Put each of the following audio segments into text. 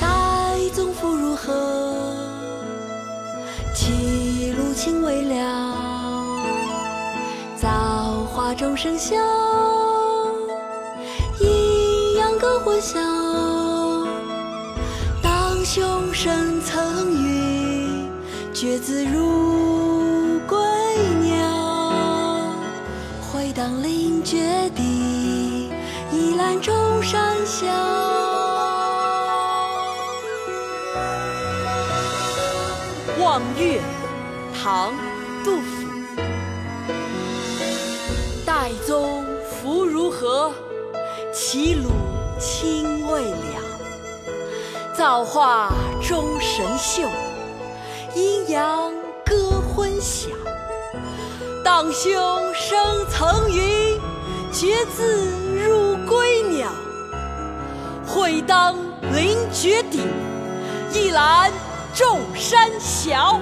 待宗父如何？歧路情未了。造化钟声啸，阴阳割昏晓。荡胸生曾云，决眦入。当凌绝地，一览众山小。望岳，唐·杜甫。岱宗夫如何？齐鲁青未了。造化钟神秀，阴阳割昏晓。荡胸生腾云，决眦入归鸟。会当凌绝顶，一览众山小。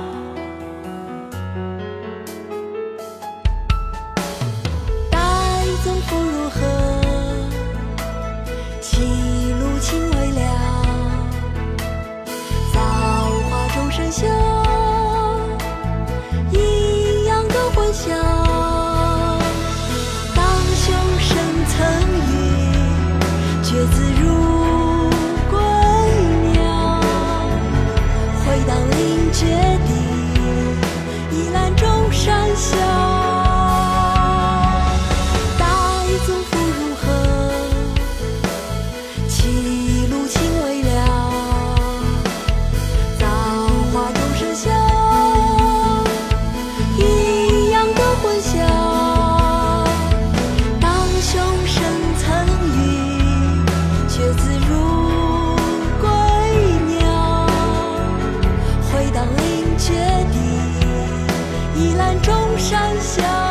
一览众山小。